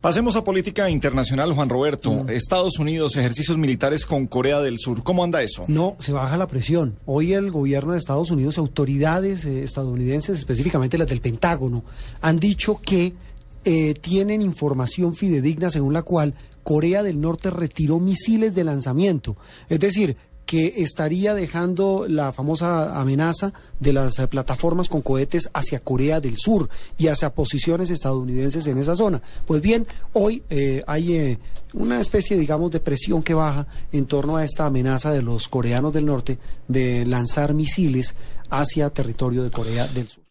Pasemos a política internacional, Juan Roberto. Estados Unidos, ejercicios militares con Corea del Sur. ¿Cómo anda eso? No, se baja la presión. Hoy el gobierno de Estados Unidos, autoridades eh, estadounidenses, específicamente las del Pentágono, han dicho que eh, tienen información fidedigna según la cual Corea del Norte retiró misiles de lanzamiento. Es decir, que estaría dejando la famosa amenaza de las eh, plataformas con cohetes hacia Corea del Sur y hacia posiciones estadounidenses en esa zona. Pues bien, hoy eh, hay eh, una especie, digamos, de presión que baja en torno a esta amenaza de los coreanos del norte de lanzar misiles hacia territorio de Corea del Sur.